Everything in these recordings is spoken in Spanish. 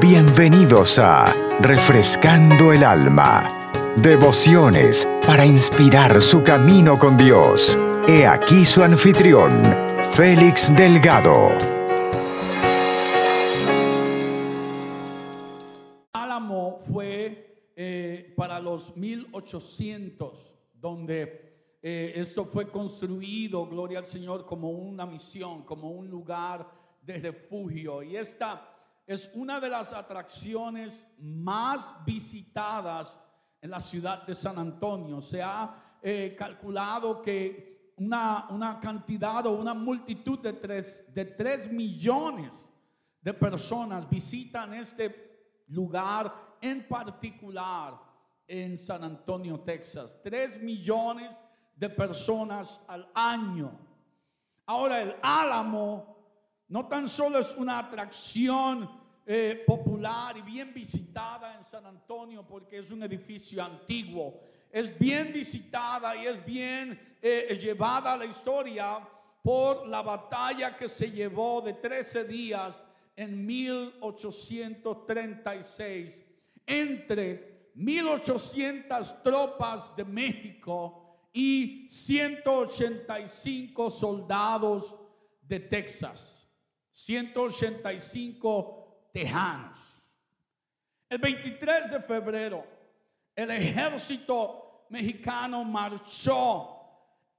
Bienvenidos a Refrescando el Alma. Devociones para inspirar su camino con Dios. He aquí su anfitrión, Félix Delgado. Álamo fue eh, para los 1800, donde eh, esto fue construido, gloria al Señor, como una misión, como un lugar de refugio. Y esta es una de las atracciones más visitadas en la ciudad de San Antonio. Se ha eh, calculado que una, una, cantidad o una multitud de tres, de tres millones de personas visitan este lugar en particular en San Antonio, Texas. Tres millones de personas al año. Ahora el álamo no tan solo es una atracción eh, popular y bien visitada en San Antonio porque es un edificio antiguo, es bien visitada y es bien eh, llevada a la historia por la batalla que se llevó de 13 días en 1836 entre 1800 tropas de México y 185 soldados de Texas. 185 tejanos. El 23 de febrero, el ejército mexicano marchó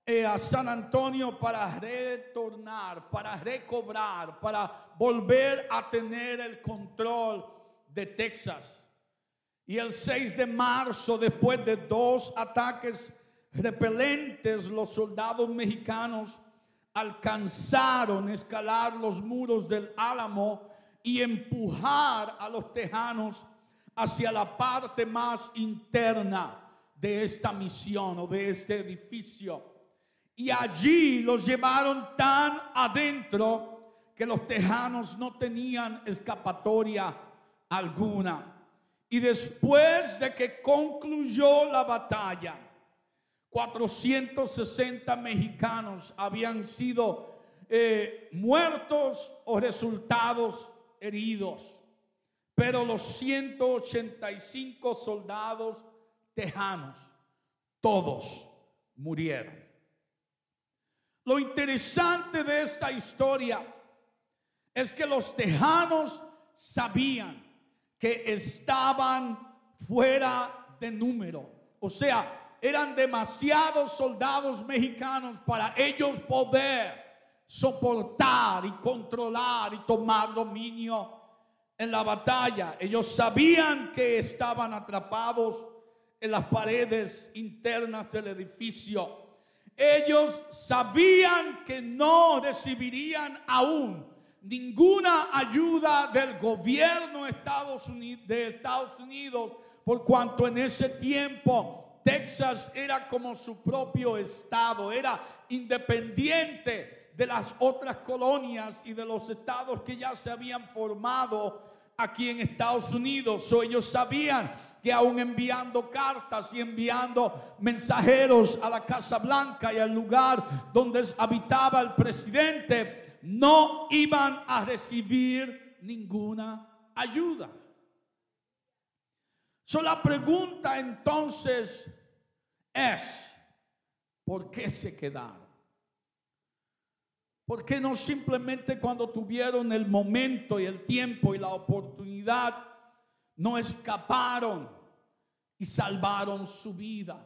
eh, a San Antonio para retornar, para recobrar, para volver a tener el control de Texas. Y el 6 de marzo, después de dos ataques repelentes, los soldados mexicanos alcanzaron escalar los muros del álamo y empujar a los tejanos hacia la parte más interna de esta misión o de este edificio. Y allí los llevaron tan adentro que los tejanos no tenían escapatoria alguna. Y después de que concluyó la batalla, 460 mexicanos habían sido eh, muertos o resultados heridos. Pero los 185 soldados tejanos, todos murieron. Lo interesante de esta historia es que los tejanos sabían que estaban fuera de número. O sea, eran demasiados soldados mexicanos para ellos poder soportar y controlar y tomar dominio en la batalla. Ellos sabían que estaban atrapados en las paredes internas del edificio. Ellos sabían que no recibirían aún ninguna ayuda del gobierno de Estados Unidos, por cuanto en ese tiempo Texas era como su propio estado, era independiente de las otras colonias y de los estados que ya se habían formado aquí en Estados Unidos. So, ellos sabían que aún enviando cartas y enviando mensajeros a la Casa Blanca y al lugar donde habitaba el presidente, no iban a recibir ninguna ayuda. So, la pregunta entonces es, ¿por qué se quedaron? ¿Por qué no simplemente cuando tuvieron el momento y el tiempo y la oportunidad no escaparon y salvaron su vida?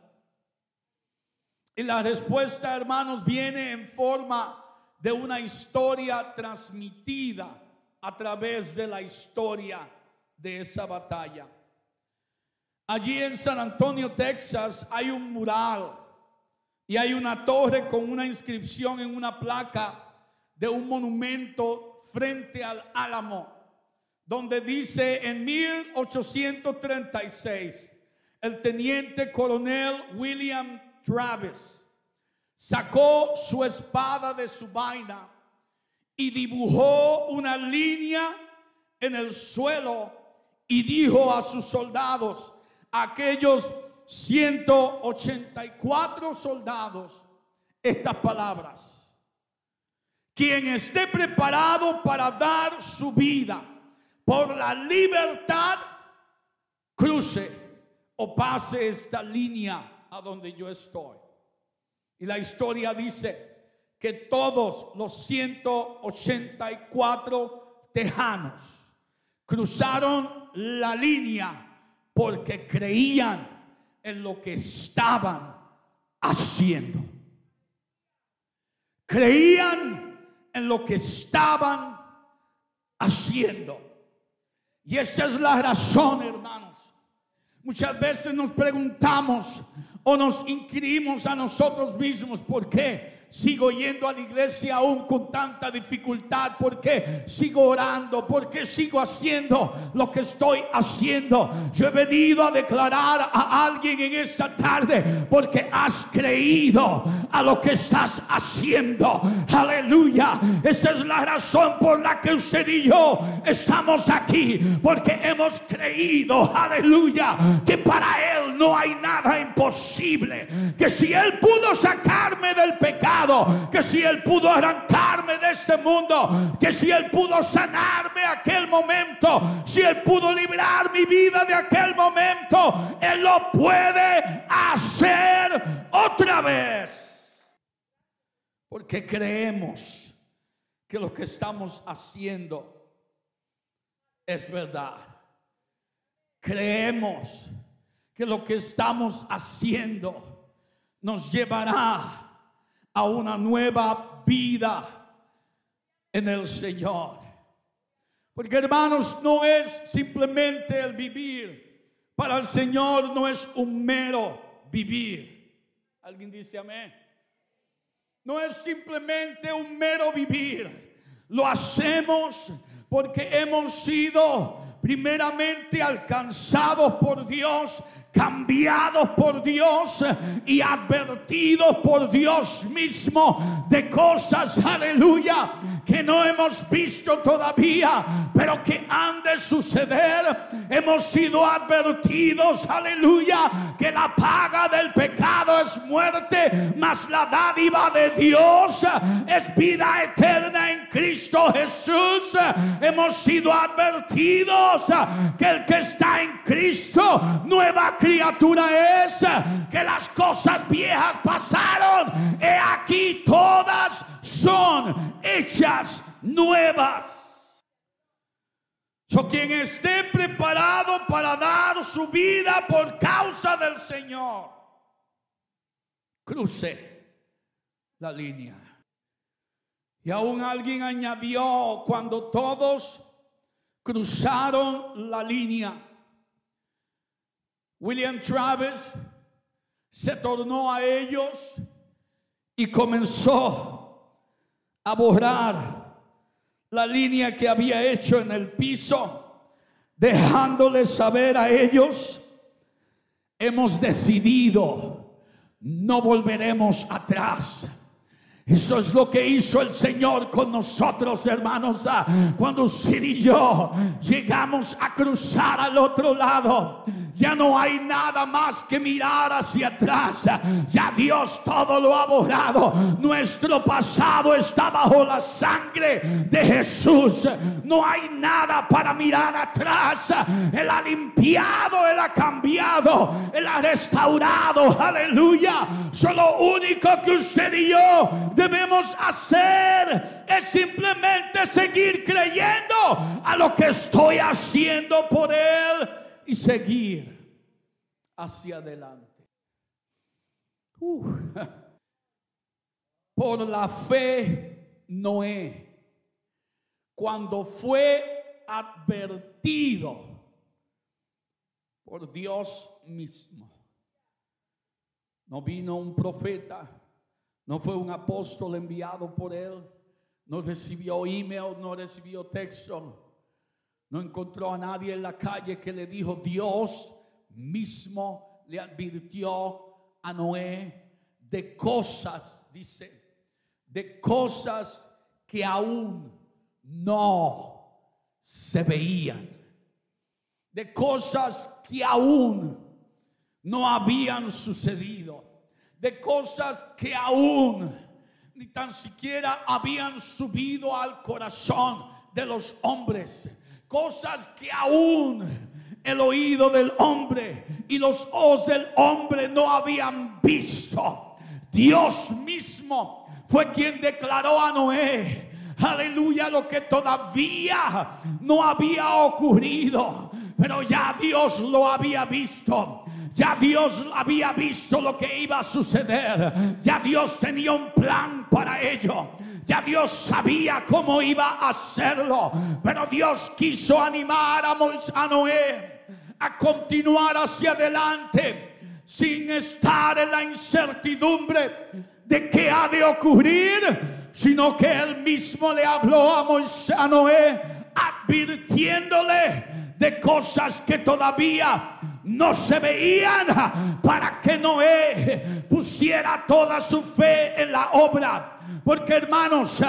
Y la respuesta, hermanos, viene en forma de una historia transmitida a través de la historia de esa batalla. Allí en San Antonio, Texas, hay un mural y hay una torre con una inscripción en una placa de un monumento frente al Álamo, donde dice en 1836, el teniente coronel William Travis sacó su espada de su vaina y dibujó una línea en el suelo y dijo a sus soldados, aquellos 184 soldados estas palabras. quien esté preparado para dar su vida por la libertad, cruce o pase esta línea a donde yo estoy. Y la historia dice que todos los 184 tejanos cruzaron la línea porque creían en lo que estaban haciendo. Creían en lo que estaban haciendo. Y esa es la razón, hermanos. Muchas veces nos preguntamos o nos inquirimos a nosotros mismos por qué sigo yendo a la iglesia aún con tanta dificultad? ¿Por qué sigo orando? ¿Por qué sigo haciendo lo que estoy haciendo? Yo he venido a declarar a alguien en esta tarde porque has creído a lo que estás haciendo. Aleluya. Esa es la razón por la que usted y yo estamos aquí. Porque hemos creído, aleluya, que para Él no hay nada imposible. Que si Él pudo sacarme del pecado, que si Él pudo arrancarme de este mundo, que si Él pudo sanarme aquel momento, si Él pudo librar mi vida de aquel momento, Él lo puede hacer otra vez. Porque creemos que lo que estamos haciendo es verdad. Creemos que lo que estamos haciendo nos llevará a una nueva vida en el Señor. Porque hermanos, no es simplemente el vivir. Para el Señor no es un mero vivir. ¿Alguien dice amén? No es simplemente un mero vivir. Lo hacemos porque hemos sido primeramente alcanzados por Dios cambiados por Dios y advertidos por Dios mismo de cosas, aleluya, que no hemos visto todavía, pero que han de suceder. Hemos sido advertidos, aleluya, que la paga del pecado es muerte, mas la dádiva de Dios es vida eterna en Cristo Jesús. Hemos sido advertidos que el que está en Cristo, nueva criatura es que las cosas viejas pasaron. He aquí todas son hechas nuevas. So, quien esté preparado para dar su vida por causa del Señor, cruce la línea. Y aún alguien añadió cuando todos cruzaron la línea William Travis se tornó a ellos y comenzó a borrar la línea que había hecho en el piso, dejándoles saber a ellos, hemos decidido, no volveremos atrás eso es lo que hizo el Señor con nosotros, hermanos. Ah, cuando usted y yo llegamos a cruzar al otro lado, ya no hay nada más que mirar hacia atrás. Ya Dios todo lo ha borrado. Nuestro pasado está bajo la sangre de Jesús. No hay nada para mirar atrás. Él ha limpiado, Él ha cambiado, Él ha restaurado. Aleluya. Solo único que usted y yo debemos hacer es simplemente seguir creyendo a lo que estoy haciendo por Él y seguir hacia adelante. Por la fe, Noé, cuando fue advertido por Dios mismo, no vino un profeta no fue un apóstol enviado por él. No recibió email, no recibió texto. No encontró a nadie en la calle que le dijo, Dios mismo le advirtió a Noé de cosas, dice, de cosas que aún no se veían, de cosas que aún no habían sucedido de cosas que aún ni tan siquiera habían subido al corazón de los hombres. Cosas que aún el oído del hombre y los ojos del hombre no habían visto. Dios mismo fue quien declaró a Noé, aleluya, lo que todavía no había ocurrido, pero ya Dios lo había visto. Ya Dios había visto lo que iba a suceder. Ya Dios tenía un plan para ello. Ya Dios sabía cómo iba a hacerlo. Pero Dios quiso animar a, a Noé a continuar hacia adelante sin estar en la incertidumbre de qué ha de ocurrir, sino que él mismo le habló a, Moisés, a Noé advirtiéndole de cosas que todavía no se veían para que Noé pusiera toda su fe en la obra. Porque hermanos,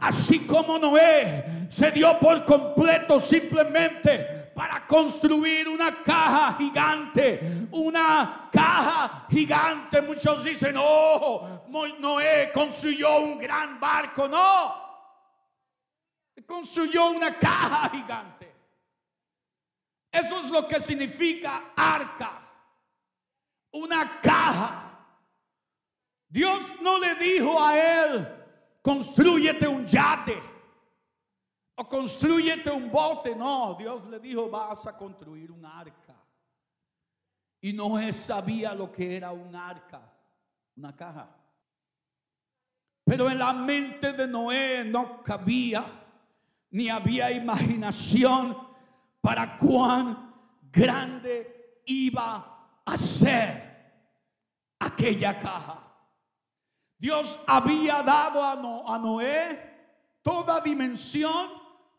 así como Noé se dio por completo simplemente para construir una caja gigante, una caja gigante. Muchos dicen, oh, Noé construyó un gran barco. No, construyó una caja gigante. Eso es lo que significa arca, una caja. Dios no le dijo a él, construyete un yate o construyete un bote. No, Dios le dijo, vas a construir un arca. Y Noé sabía lo que era un arca, una caja. Pero en la mente de Noé no cabía, ni había imaginación para cuán grande iba a ser aquella caja. Dios había dado a, Noé toda dimensión,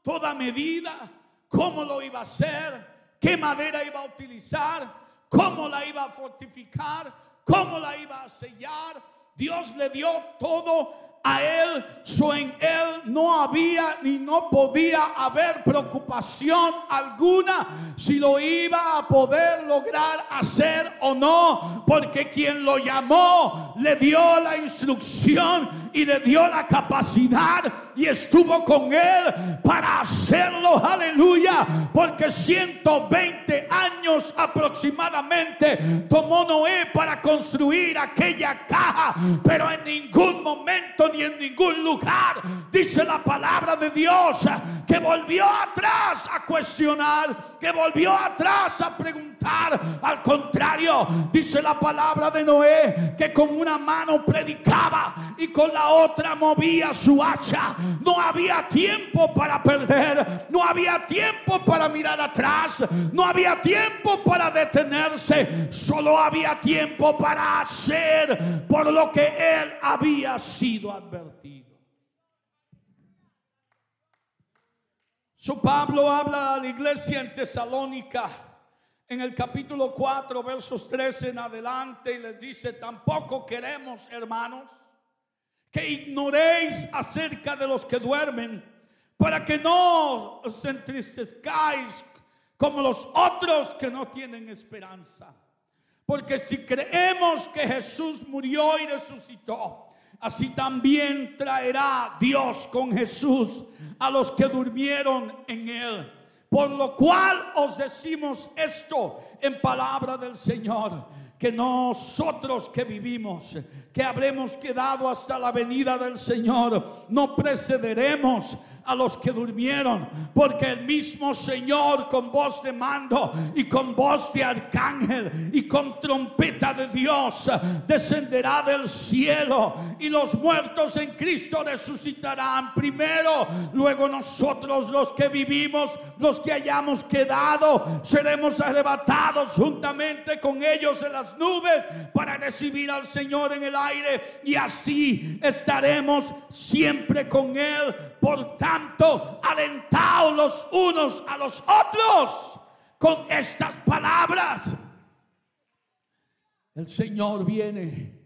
toda medida, cómo lo iba a hacer, qué madera iba a utilizar, cómo la iba a fortificar, cómo la iba a sellar. Dios le dio todo a él, so en él no había ni no podía haber preocupación alguna si lo iba a poder lograr hacer o no, porque quien lo llamó le dio la instrucción y le dio la capacidad y estuvo con él para hacerlo, aleluya, porque 120 años aproximadamente tomó Noé para construir aquella caja, pero en ningún momento ni en ningún lugar. Dice la palabra de Dios que volvió atrás a cuestionar, que volvió atrás a preguntar. Al contrario, dice la palabra de Noé que con una mano predicaba y con la otra movía su hacha. No había tiempo para perder, no había tiempo para mirar atrás, no había tiempo para detenerse, solo había tiempo para hacer por lo que él había sido advertido. Pablo habla a la iglesia en Tesalónica en el capítulo 4, versos 13 en adelante, y les dice, tampoco queremos, hermanos, que ignoréis acerca de los que duermen, para que no os entristezcáis como los otros que no tienen esperanza. Porque si creemos que Jesús murió y resucitó, así también traerá Dios con Jesús a los que durmieron en él. Por lo cual os decimos esto en palabra del Señor, que nosotros que vivimos, que habremos quedado hasta la venida del Señor, no precederemos a los que durmieron, porque el mismo Señor con voz de mando y con voz de arcángel y con trompeta de Dios descenderá del cielo y los muertos en Cristo resucitarán primero, luego nosotros los que vivimos, los que hayamos quedado, seremos arrebatados juntamente con ellos en las nubes para recibir al Señor en el aire y así estaremos siempre con Él. Por tanto, alentaos los unos a los otros con estas palabras. El Señor viene,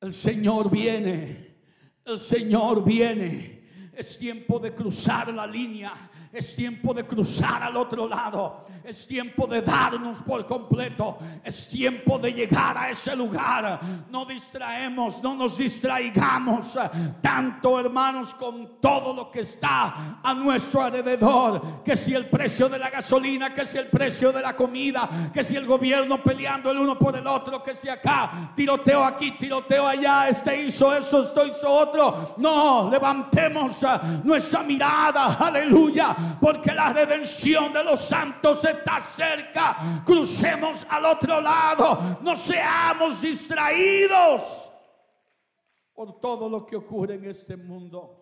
el Señor viene, el Señor viene. Es tiempo de cruzar la línea. Es tiempo de cruzar al otro lado. Es tiempo de darnos por completo. Es tiempo de llegar a ese lugar. No distraemos, no nos distraigamos tanto, hermanos, con todo lo que está a nuestro alrededor. Que si el precio de la gasolina, que si el precio de la comida, que si el gobierno peleando el uno por el otro, que si acá tiroteo aquí, tiroteo allá, este hizo eso, esto hizo otro. No, levantemos nuestra mirada, aleluya, porque la redención de los santos está cerca. Crucemos al otro lado, no seamos distraídos por todo lo que ocurre en este mundo.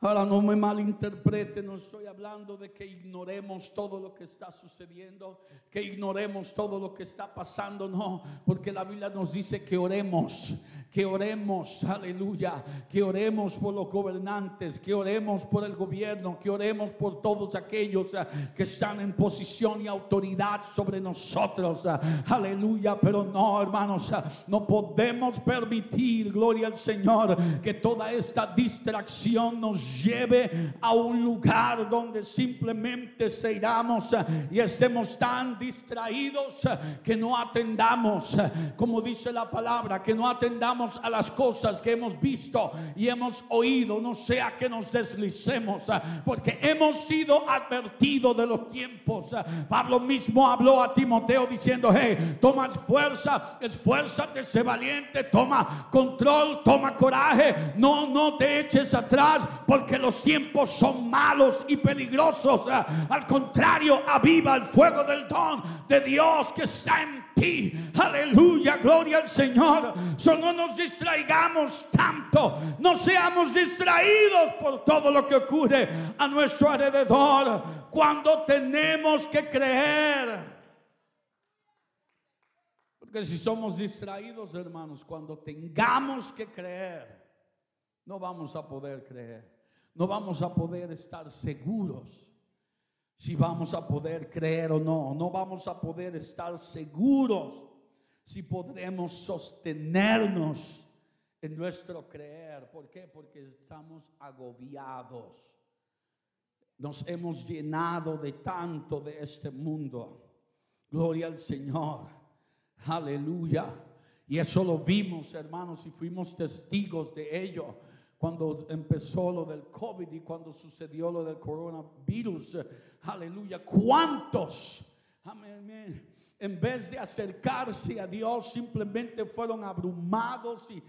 Ahora no me malinterprete, no estoy hablando de que ignoremos todo lo que está sucediendo, que ignoremos todo lo que está pasando, no, porque la Biblia nos dice que oremos, que oremos, aleluya, que oremos por los gobernantes, que oremos por el gobierno, que oremos por todos aquellos ah, que están en posición y autoridad sobre nosotros, ah, aleluya, pero no, hermanos, ah, no podemos permitir, gloria al Señor, que toda esta distracción nos lleve a un lugar donde simplemente se iramos eh, y estemos tan distraídos eh, que no atendamos, eh, como dice la palabra, que no atendamos a las cosas que hemos visto y hemos oído, no sea que nos deslicemos, porque hemos sido advertidos de los tiempos. Pablo mismo habló a Timoteo diciendo, hey, toma fuerza, esfuérzate, sé valiente, toma control, toma coraje, no, no te eches atrás, porque los tiempos son malos y peligrosos. Ah, al contrario, aviva el fuego del don de Dios que está en Aleluya, gloria al Señor. Solo no nos distraigamos tanto. No seamos distraídos por todo lo que ocurre a nuestro alrededor. Cuando tenemos que creer. Porque si somos distraídos, hermanos, cuando tengamos que creer, no vamos a poder creer no vamos a poder estar seguros si vamos a poder creer o no. No vamos a poder estar seguros si podremos sostenernos en nuestro creer. ¿Por qué? Porque estamos agobiados. Nos hemos llenado de tanto de este mundo. Gloria al Señor. Aleluya. Y eso lo vimos, hermanos, y fuimos testigos de ello cuando empezó lo del COVID y cuando sucedió lo del coronavirus. Aleluya. ¿Cuántos? Amén en vez de acercarse a Dios, simplemente fueron abrumados y,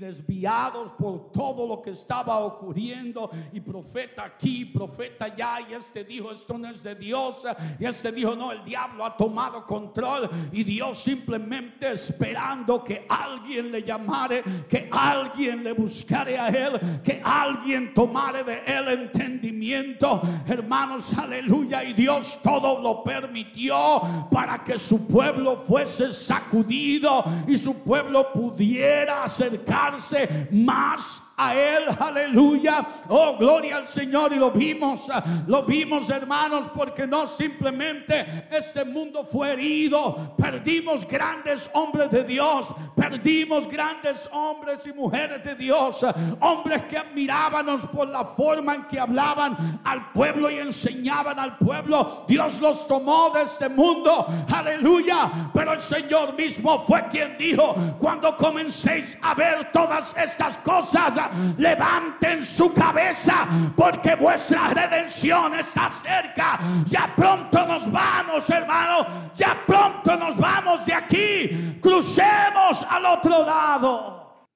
desviados por todo lo que estaba ocurriendo. Y profeta aquí, profeta allá, y este dijo, esto no es de Dios. Y este dijo, no, el diablo ha tomado control. Y Dios simplemente esperando que alguien le llamare, que alguien le buscare a él, que alguien tomare de él entendimiento. Hermanos, aleluya. Y Dios todo lo permitió para que su pueblo fuese sacudido y su pueblo pudiera acercarse más a Él, aleluya. Oh, gloria al Señor. Y lo vimos, lo vimos, hermanos, porque no simplemente este mundo fue herido. Perdimos grandes hombres de Dios, perdimos grandes hombres y mujeres de Dios, hombres que admirábamos por la forma en que hablaban al pueblo y enseñaban al pueblo. Dios los tomó de este mundo, aleluya. Pero el Señor mismo fue quien dijo: Cuando comencéis a ver todas estas cosas, levanten su cabeza porque vuestra redención está cerca. Ya pronto nos vamos, hermano. Ya pronto nos vamos de aquí. Crucemos al otro lado.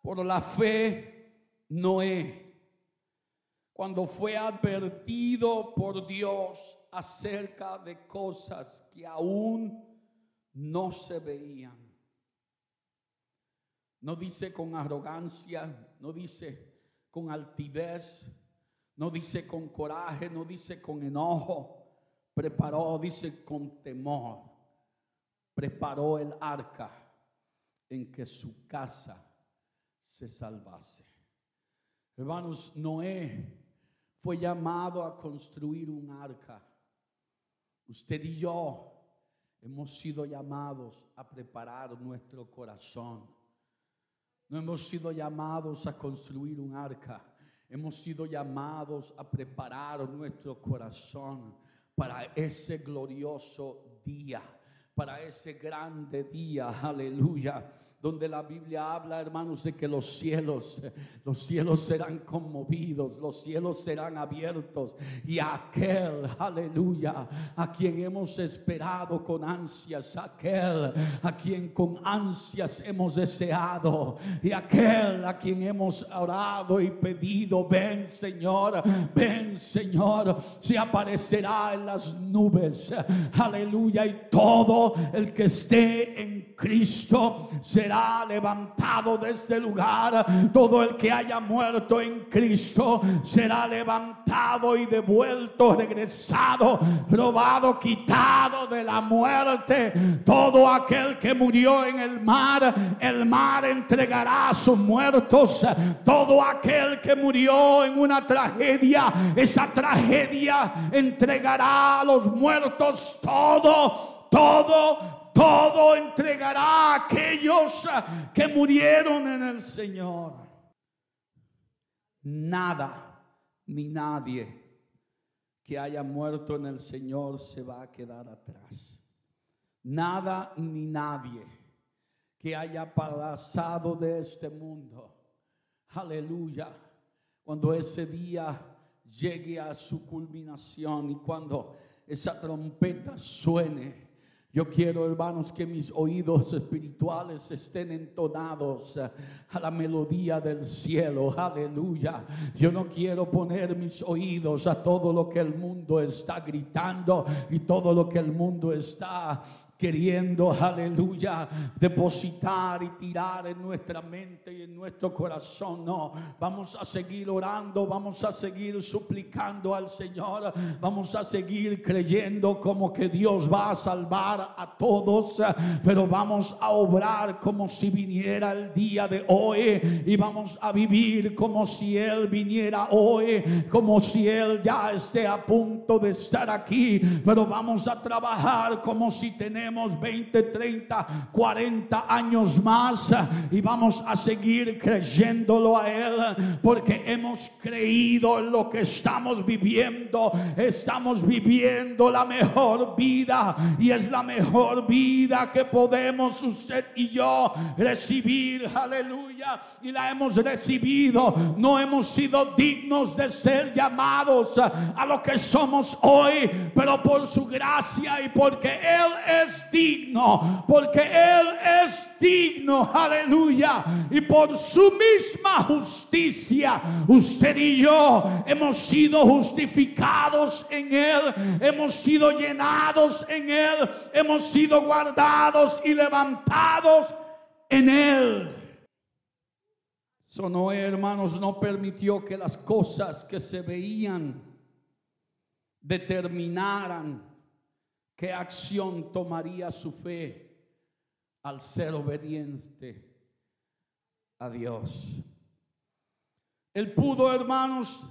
Por la fe, Noé, cuando fue advertido por Dios acerca de cosas que aún no se veían no dice con arrogancia, no dice con altivez, no dice con coraje, no dice con enojo. Preparó, dice con temor. Preparó el arca en que su casa se salvase. Hermanos, Noé fue llamado a construir un arca. Usted y yo hemos sido llamados a preparar nuestro corazón No hemos sido llamados a construir un arca. Hemos sido llamados a preparar nuestro corazón para ese glorioso día, para ese grande día. Aleluya donde la Biblia habla, hermanos, de que los cielos, los cielos serán conmovidos, los cielos serán abiertos. Y aquel, aleluya, a quien hemos esperado con ansias, aquel a quien con ansias hemos deseado y aquel a quien hemos orado y pedido, ven Señor, ven Señor, se aparecerá en las nubes, aleluya, y todo el que esté en Cristo levantado de este lugar. Todo el que haya muerto en Cristo será levantado y devuelto, regresado, robado, quitado de la muerte. Todo aquel que murió en el mar, el mar entregará a sus muertos. Todo aquel que murió en una tragedia, esa tragedia entregará a los muertos todo, todo, todo entregará a aquellos que murieron en el Señor. Nada ni nadie que haya muerto en el Señor se va a quedar atrás. Nada ni nadie que haya pasado de este mundo. Aleluya. Cuando ese día llegue a su culminación y cuando esa trompeta suene yo quiero, hermanos, que mis oídos espirituales estén entonados a la melodía del cielo. Aleluya. Yo no quiero poner mis oídos a todo lo que el mundo está gritando y todo lo que el mundo está queriendo, aleluya, depositar y tirar en nuestra mente y en nuestro corazón. No, vamos a seguir orando, vamos a seguir suplicando al Señor, vamos a seguir creyendo como que Dios va a salvar a todos, pero vamos a obrar como si viniera el día de hoy y vamos a vivir como si Él viniera hoy, como si Él ya esté a punto de estar aquí, pero vamos a trabajar como si tenemos 20, 30, 40 años más y vamos a seguir creyéndolo a Él porque hemos creído en lo que estamos viviendo. Estamos viviendo la mejor vida y es la mejor vida que podemos usted y yo recibir. Aleluya. Y la hemos recibido. No hemos sido dignos de ser llamados a lo que somos hoy, pero por su gracia y porque Él es digno, porque Él es digno, aleluya. Y por su misma justicia, usted y yo hemos sido justificados en Él, hemos sido llenados en Él, hemos sido guardados y levantados en Él. Eso no, hermanos, no permitió que las cosas que se veían determinaran ¿Qué acción tomaría su fe al ser obediente a Dios? Él pudo, hermanos,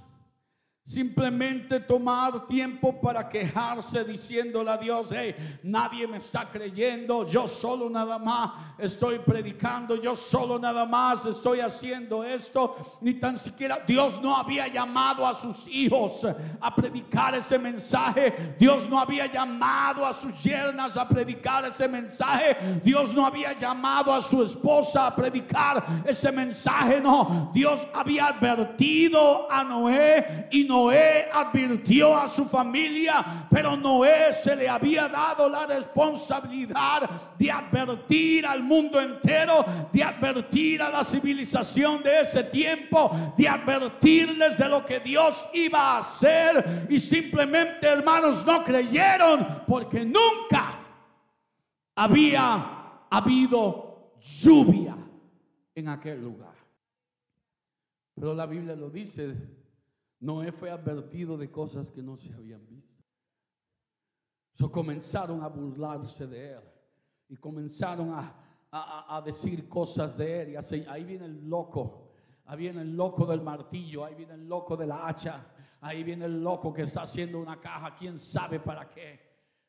Simplemente tomar tiempo para quejarse diciéndole a Dios, hey, nadie me está creyendo, yo solo nada más estoy predicando, yo solo nada más estoy haciendo esto, ni tan siquiera Dios no había llamado a sus hijos a predicar ese mensaje, Dios no había llamado a sus yernas a predicar ese mensaje, Dios no había llamado a su esposa a predicar ese mensaje, no, Dios había advertido a Noé y Noé advirtió a su familia, pero Noé se le había dado la responsabilidad de advertir al mundo entero, de advertir a la civilización de ese tiempo, de advertirles de lo que Dios iba a hacer. Y simplemente, hermanos, no creyeron porque nunca había habido lluvia en aquel lugar. Pero la Biblia lo dice Noé fue advertido de cosas que no se habían visto. So, comenzaron a burlarse de él y comenzaron a, decir cosas de él. Y así, ahí viene el loco, ahí viene el loco del martillo, ahí viene el loco de la hacha, ahí viene el loco que está haciendo una caja, quién sabe para qué.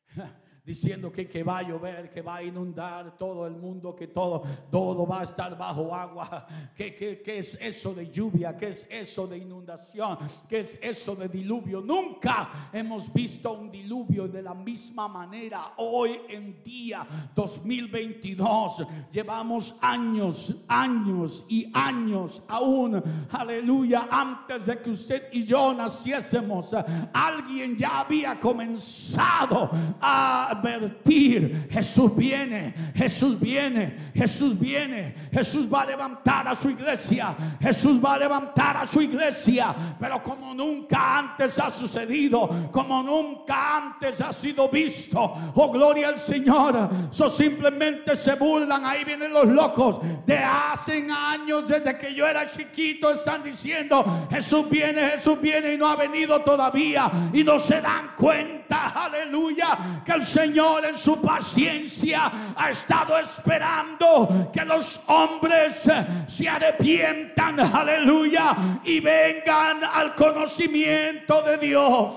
diciendo que, que va a llover, que va a inundar todo el mundo, que todo, todo va a estar bajo agua. ¿Qué, qué, qué es eso de lluvia? ¿Qué es eso de inundación? ¿Qué es eso de diluvio? Nunca hemos visto un diluvio de la misma manera. Hoy en día 2022 llevamos años, años y años aún, aleluya, antes de que usted y yo naciésemos. Alguien ya había comenzado a advertir, Jesús viene, Jesús viene, Jesús viene, Jesús va a levantar a su iglesia, Jesús va a levantar a su iglesia, pero como nunca antes ha sucedido, como nunca antes ha sido visto, oh gloria al Señor, so simplemente se burlan, ahí vienen los locos de hace años, desde que yo era chiquito, están diciendo, Jesús viene, Jesús viene y no ha venido todavía y no se dan cuenta, aleluya, que el Señor Señor en su paciencia ha estado esperando que los hombres se arrepientan, aleluya, y vengan al conocimiento de Dios.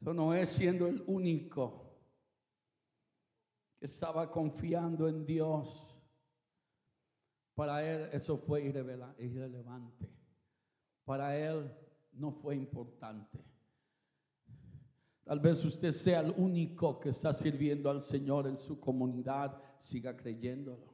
Eso no es siendo el único que estaba confiando en Dios. Para él eso fue irrelevante. Para él no fue importante. Tal vez usted sea el único que está sirviendo al Señor en su comunidad, siga creyéndolo.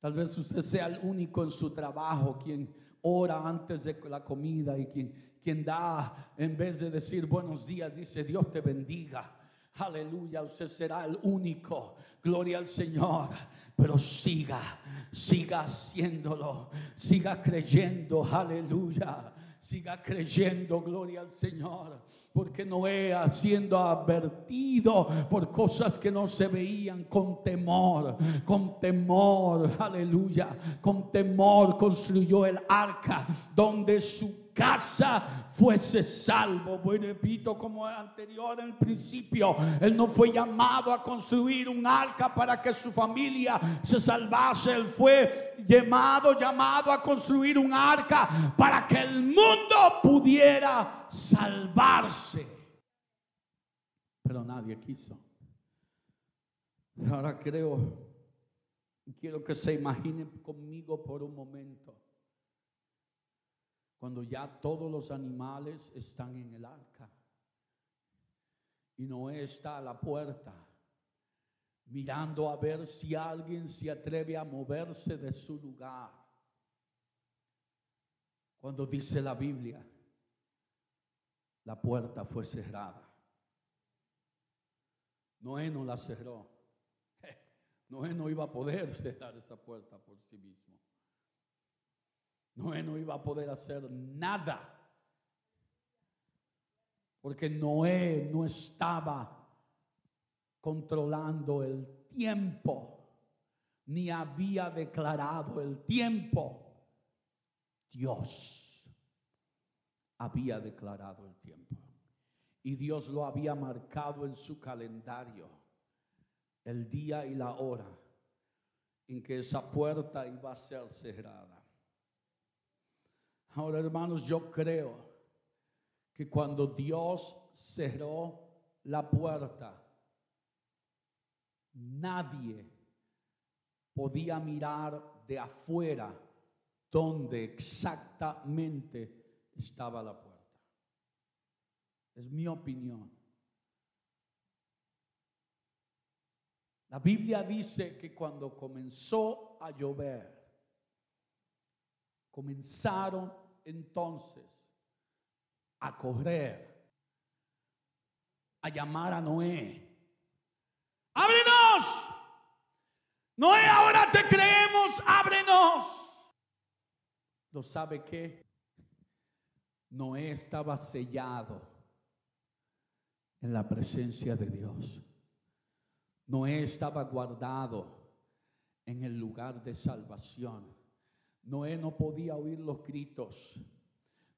Tal vez usted sea el único en su trabajo quien ora antes de la comida y quien, quien da, en vez de decir buenos días, dice Dios te bendiga. Aleluya, usted será el único. Gloria al Señor. Pero siga, siga haciéndolo, siga creyendo. Aleluya siga creyendo, gloria al Señor, porque Noé siendo advertido por cosas que no se veían con temor, con temor, aleluya, con temor construyó el arca donde su casa fuese salvo. Voy repito como anterior en el principio, él no fue llamado a construir un arca para que su familia se salvase, él fue llamado, llamado a construir un arca para que el mundo pudiera salvarse. Pero nadie quiso. Ahora creo, quiero que se imaginen conmigo por un momento cuando ya todos los animales están en el arca y Noé está a la puerta mirando a ver si alguien se atreve a moverse de su lugar. Cuando dice la Biblia, la puerta fue cerrada. Noé no la cerró. Noé no iba a poder cerrar esa puerta por sí mismo. Noé no iba a poder hacer nada. Porque Noé no estaba controlando el tiempo, ni había declarado el tiempo. Dios había declarado el tiempo. Y Dios lo había marcado en su calendario, el día y la hora en que esa puerta iba a ser cerrada. Ahora, hermanos, yo creo que cuando Dios cerró la puerta, nadie podía mirar de afuera donde exactamente estaba la puerta. Es mi opinión. La Biblia dice que cuando comenzó a llover, comenzaron entonces a correr, a llamar a Noé. Ábrenos. Noé, ahora te creemos, ábrenos. ¿Lo sabe qué? Noé estaba sellado en la presencia de Dios. Noé estaba guardado en el lugar de salvación. Noé no podía oír los gritos.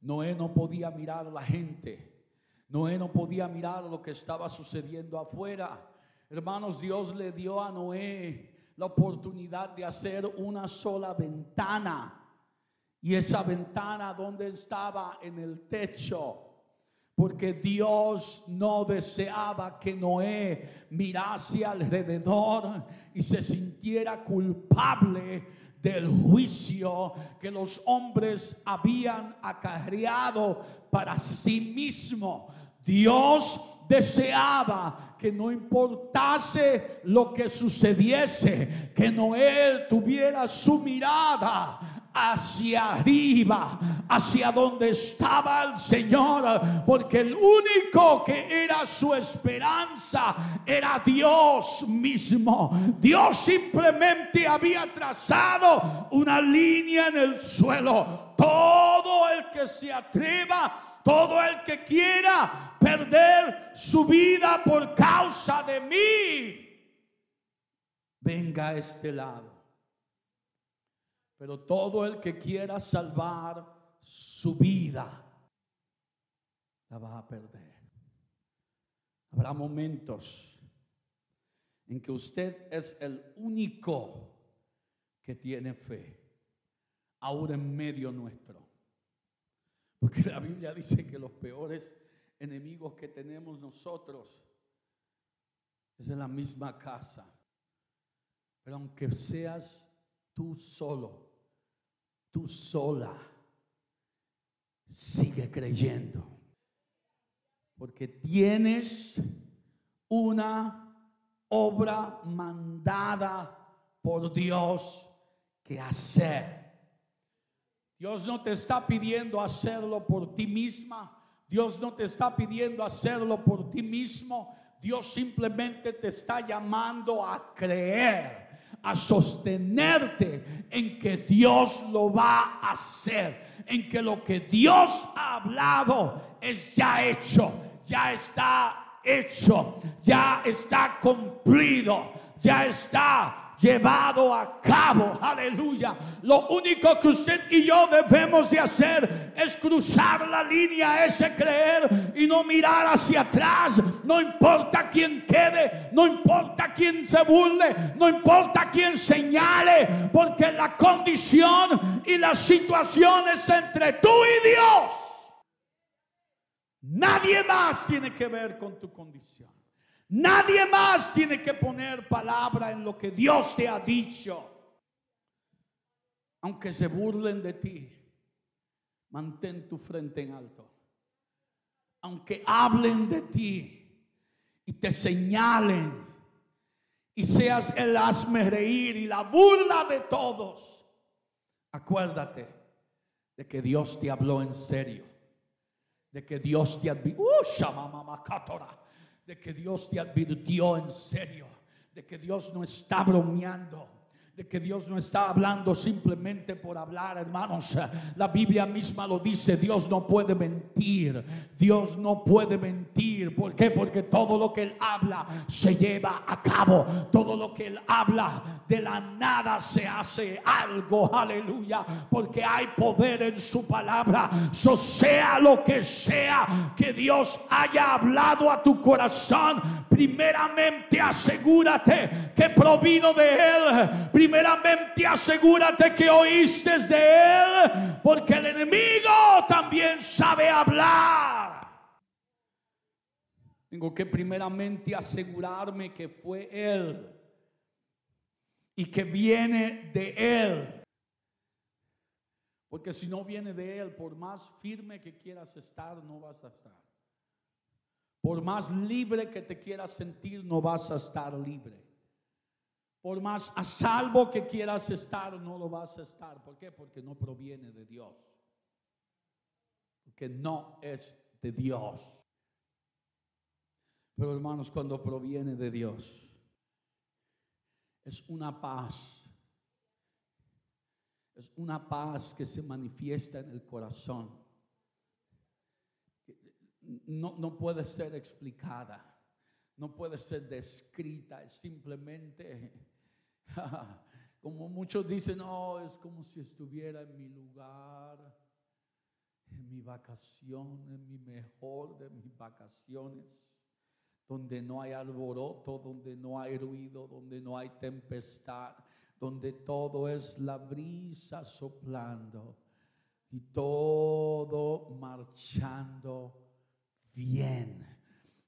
Noé no podía mirar a la gente. Noé no podía mirar lo que estaba sucediendo afuera. Hermanos, Dios le dio a Noé la oportunidad de hacer una sola ventana. Y esa ventana donde estaba en el techo porque Dios no deseaba que Noé mirase alrededor y se sintiera culpable del juicio que los hombres habían acarreado para sí mismo. Dios deseaba que no importase lo que sucediese, que Noé tuviera su mirada hacia arriba, hacia donde estaba el Señor, porque el único que era su esperanza era Dios mismo. Dios simplemente había trazado una línea en el suelo. Todo el que se atreva, todo el que quiera perder su vida por causa de mí, venga a este lado. Pero todo el que quiera salvar su vida, la va a perder. Habrá momentos en que usted es el único que tiene fe, ahora en medio nuestro. Porque la Biblia dice que los peores enemigos que tenemos nosotros es en la misma casa. Pero aunque seas tú solo, tú sola, sigue creyendo. Porque tienes una obra mandada por Dios que hacer. Dios no te está pidiendo hacerlo por ti misma. Dios no te está pidiendo hacerlo por ti mismo. Dios simplemente te está llamando a creer a sostenerte en que Dios lo va a hacer, en que lo que Dios ha hablado es ya hecho, ya está hecho, ya está cumplido, ya está llevado a cabo. Aleluya. Lo único que usted y yo debemos de hacer es cruzar la línea, ese creer y no mirar hacia atrás. No importa quién quede, no importa quién se burle, no importa quién señale, porque la condición y la situación es entre tú y Dios. Nadie más tiene que ver con tu condición. Nadie más tiene que poner palabra en lo que Dios te ha dicho. Aunque se burlen de ti, mantén tu frente en alto. Aunque hablen de ti y te señalen y seas el hazme reír y la burla de todos, acuérdate de que Dios te habló en serio, de que Dios te advirtió. Uh, de que Dios te advirtió en serio, de que Dios no está bromeando de que Dios no está hablando simplemente por hablar, hermanos. La Biblia misma lo dice, Dios no puede mentir, Dios no puede mentir. ¿Por qué? Porque todo lo que Él habla se lleva a cabo, todo lo que Él habla de la nada se hace algo, aleluya, porque hay poder en su palabra. So sea lo que sea que Dios haya hablado a tu corazón, primeramente asegúrate que provino de Él primeramente asegúrate que oíste de Él, porque el enemigo también sabe hablar. Tengo que primeramente asegurarme que fue Él y que viene de Él. Porque si no viene de Él, por más firme que quieras estar, no vas a estar. Por más libre que te quieras sentir, no vas a estar libre. Por más a salvo que quieras estar, no lo vas a estar. ¿Por qué? Porque no proviene de Dios. Porque no es de Dios. Pero hermanos, cuando proviene de Dios, es una paz. Es una paz que se manifiesta en el corazón. No, no puede ser explicada no puede ser descrita, es simplemente, como muchos dicen, no, es como si estuviera en mi lugar, en mi vacación, en mi mejor de mis vacaciones, donde no hay alboroto, donde no hay ruido, donde no hay tempestad, donde todo es la brisa soplando y todo marchando bien.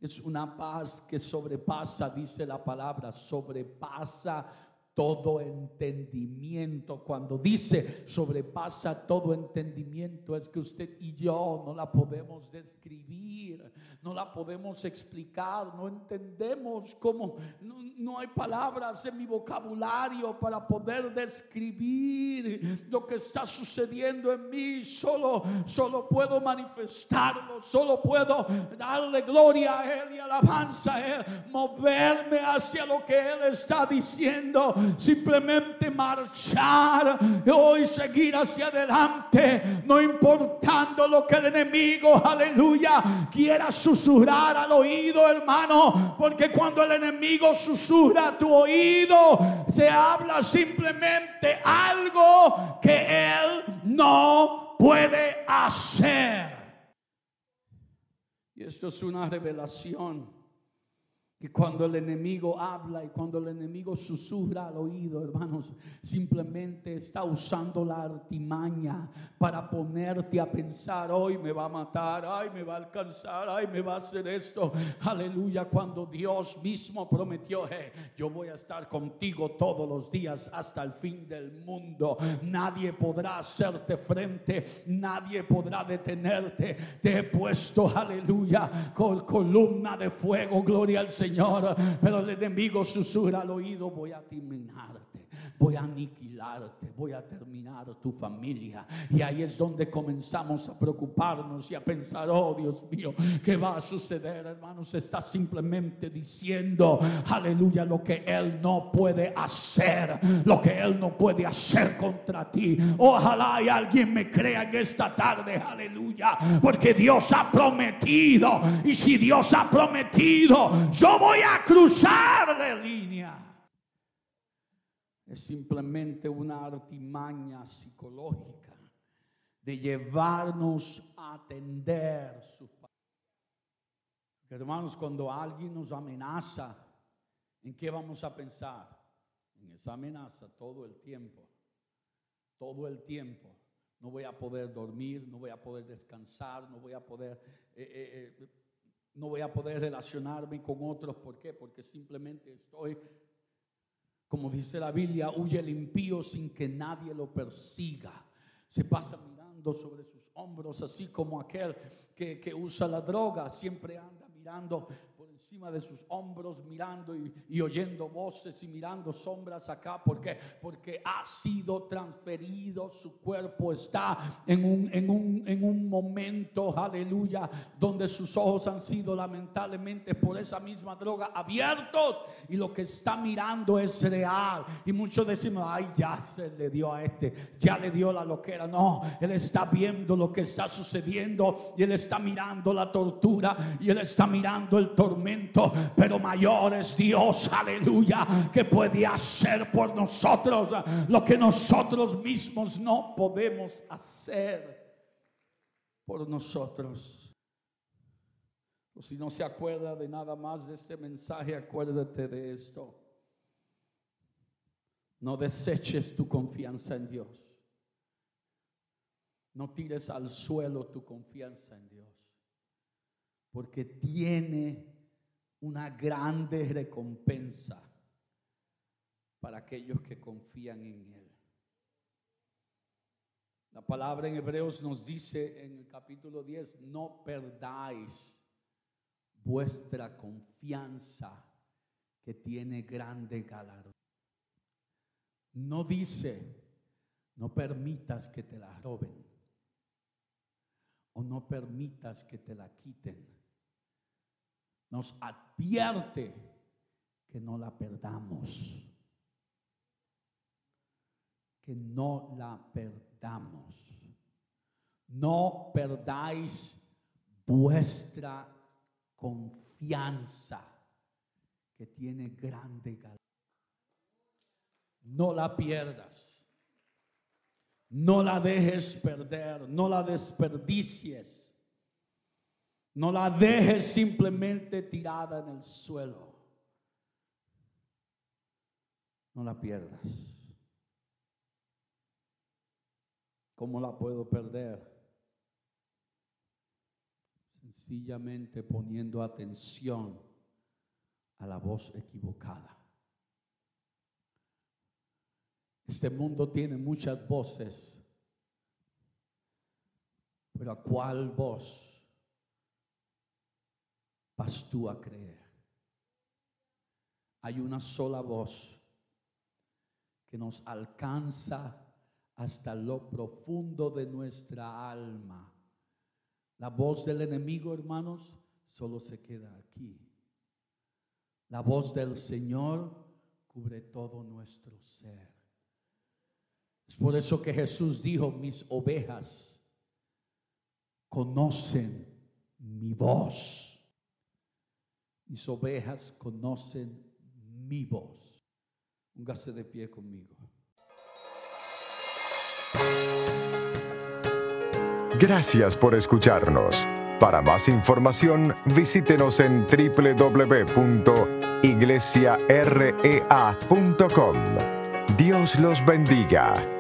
Es una paz que sobrepasa, dice la palabra, sobrepasa todo entendimiento. Cuando dice sobrepasa todo entendimiento, es que usted y yo no la podemos describir, no la podemos explicar, no entendemos cómo, no, hay palabras en mi vocabulario para poder describir lo que está sucediendo en mí. Solo, solo puedo manifestarlo, solo puedo darle gloria a Él y alabanza a Él, moverme hacia lo que Él está diciendo simplemente marchar hoy seguir hacia adelante, no importando lo que el enemigo, aleluya, quiera susurrar al oído, hermano, porque cuando el enemigo susurra a tu oído, se habla simplemente algo que él no puede hacer. Y esto es una revelación y cuando el enemigo habla y cuando el enemigo susurra al oído, hermanos, simplemente está usando la artimaña para ponerte a pensar, hoy me va a matar, ay, me va a alcanzar, ay, me va a hacer esto. Aleluya, cuando Dios mismo prometió, yo voy a estar contigo todos los días hasta el fin del mundo. Nadie podrá hacerte frente, nadie podrá detenerte. Te he puesto, aleluya, con columna de fuego, gloria al Señor Señor, pero el enemigo susurra al oído, voy a terminarte, voy a aniquilarte, voy a terminar tu familia. Y ahí es donde comenzamos a preocuparnos y a pensar, oh Dios mío, ¿qué va a suceder, hermanos? Está simplemente diciendo, aleluya, lo que Él no puede hacer, lo que Él no puede hacer contra ti. Ojalá y alguien me crea en esta tarde, aleluya, porque Dios ha prometido. Y si Dios ha prometido, yo voy a cruzar de línea. Es simplemente una artimaña psicológica de llevarnos a atender su Hermanos, cuando alguien nos amenaza, ¿en qué vamos a pensar? En esa amenaza todo el tiempo. Todo el tiempo. No voy a poder dormir, no voy a poder descansar, no voy a poder eh, eh, eh, no voy a poder relacionarme con otros. ¿Por qué? Porque simplemente estoy, como dice la Biblia, huye el impío sin que nadie lo persiga. Se pasa mirando sobre sus hombros, así como aquel que, que usa la droga, siempre anda mirando encima de sus hombros, mirando y, oyendo voces y mirando sombras acá. ¿Por qué? Porque ha sido transferido, su cuerpo está en un, en un, en un momento, aleluya, donde sus ojos han sido lamentablemente por esa misma droga abiertos y lo que está mirando es real. Y muchos decimos, ay, ya se le dio a este, ya le dio la loquera. No, él está viendo lo que está sucediendo y él está mirando la tortura y él está mirando el tormento pero mayor es Dios, aleluya, que puede hacer por nosotros lo que nosotros mismos no podemos hacer por nosotros. O si no se acuerda de nada más de ese mensaje, acuérdate de esto. No deseches tu confianza en Dios. No tires al suelo tu confianza en Dios. Porque tiene una grande recompensa para aquellos que confían en Él. La palabra en Hebreos nos dice en el capítulo 10, no perdáis vuestra confianza que tiene grande galardón. No dice, no permitas que te la roben o no permitas que te la quiten nos advierte que no la perdamos. Que no la perdamos. No perdáis vuestra confianza que tiene grande calidad. No la pierdas. No la dejes perder, no la desperdicies. No la dejes simplemente tirada en el suelo. No la pierdas. ¿Cómo la puedo perder? sencillamente poniendo atención a la voz equivocada. Este mundo tiene muchas voces, pero ¿a cuál voz vas tú a creer? Hay una sola voz que nos alcanza hasta lo profundo de nuestra alma. La voz del enemigo, hermanos, solo se queda aquí. La voz del Señor cubre todo nuestro ser. Es por eso que Jesús dijo, mis ovejas conocen mi voz. Mis ovejas conocen mi voz. Póngase de pie conmigo. Gracias por escucharnos. Para más información, visítenos en www.iglesiarea.com. Dios los bendiga.